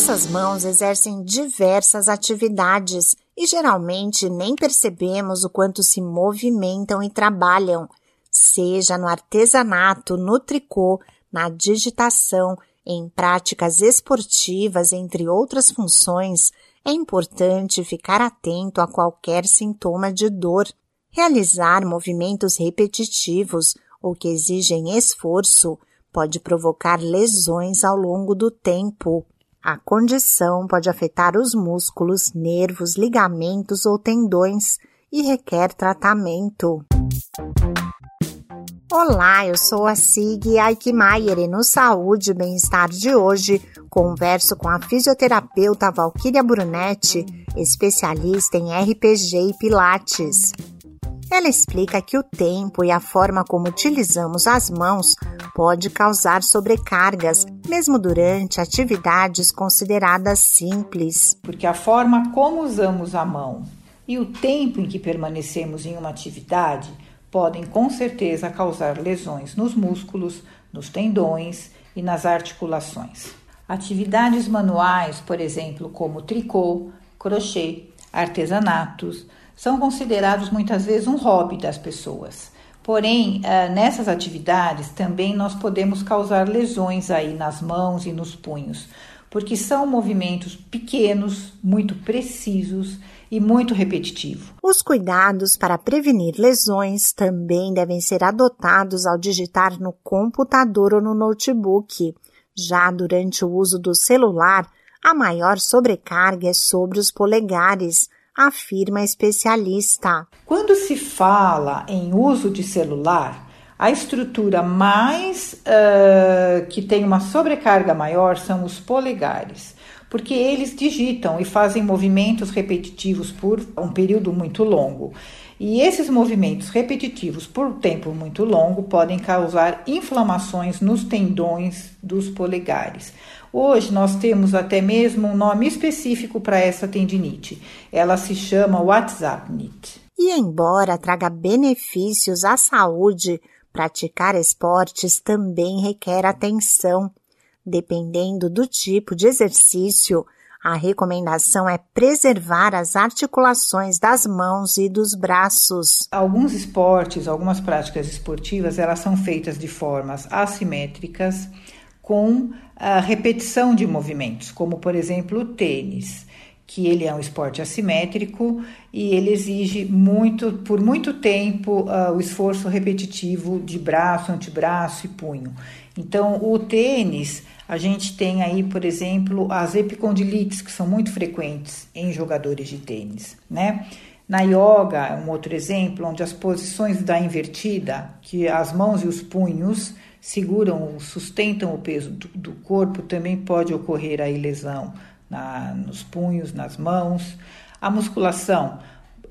Nossas mãos exercem diversas atividades e geralmente nem percebemos o quanto se movimentam e trabalham, seja no artesanato, no tricô, na digitação, em práticas esportivas, entre outras funções. É importante ficar atento a qualquer sintoma de dor. Realizar movimentos repetitivos ou que exigem esforço pode provocar lesões ao longo do tempo. A condição pode afetar os músculos, nervos, ligamentos ou tendões e requer tratamento. Olá, eu sou a Sig Aikmaier e no Saúde e Bem-Estar de hoje converso com a fisioterapeuta Valquíria Brunetti, especialista em RPG e Pilates. Ela explica que o tempo e a forma como utilizamos as mãos pode causar sobrecargas, mesmo durante atividades consideradas simples. Porque a forma como usamos a mão e o tempo em que permanecemos em uma atividade podem com certeza causar lesões nos músculos, nos tendões e nas articulações. Atividades manuais, por exemplo, como tricô, crochê, artesanatos, são considerados muitas vezes um hobby das pessoas. Porém, eh, nessas atividades também nós podemos causar lesões aí nas mãos e nos punhos, porque são movimentos pequenos, muito precisos e muito repetitivos. Os cuidados para prevenir lesões também devem ser adotados ao digitar no computador ou no notebook. Já durante o uso do celular, a maior sobrecarga é sobre os polegares afirma a especialista. Quando se fala em uso de celular, a estrutura mais uh, que tem uma sobrecarga maior são os polegares, porque eles digitam e fazem movimentos repetitivos por um período muito longo. E esses movimentos repetitivos por tempo muito longo podem causar inflamações nos tendões dos polegares. Hoje nós temos até mesmo um nome específico para essa tendinite. Ela se chama WhatsApp knit. E embora traga benefícios à saúde, praticar esportes também requer atenção. Dependendo do tipo de exercício, a recomendação é preservar as articulações das mãos e dos braços. Alguns esportes, algumas práticas esportivas, elas são feitas de formas assimétricas com a repetição de movimentos, como por exemplo o tênis, que ele é um esporte assimétrico e ele exige muito, por muito tempo, uh, o esforço repetitivo de braço, antebraço e punho. Então, o tênis a gente tem aí, por exemplo, as epicondilites, que são muito frequentes em jogadores de tênis, né? Na yoga, um outro exemplo, onde as posições da invertida, que as mãos e os punhos seguram, sustentam o peso do, do corpo, também pode ocorrer aí lesão na, nos punhos, nas mãos. A musculação,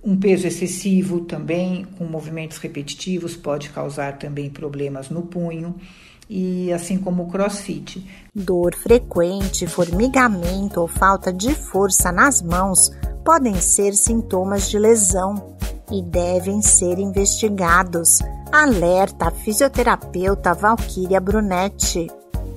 um peso excessivo também, com movimentos repetitivos, pode causar também problemas no punho e assim como o crossfit. Dor frequente, formigamento ou falta de força nas mãos podem ser sintomas de lesão e devem ser investigados. Alerta a fisioterapeuta Valquíria Brunetti.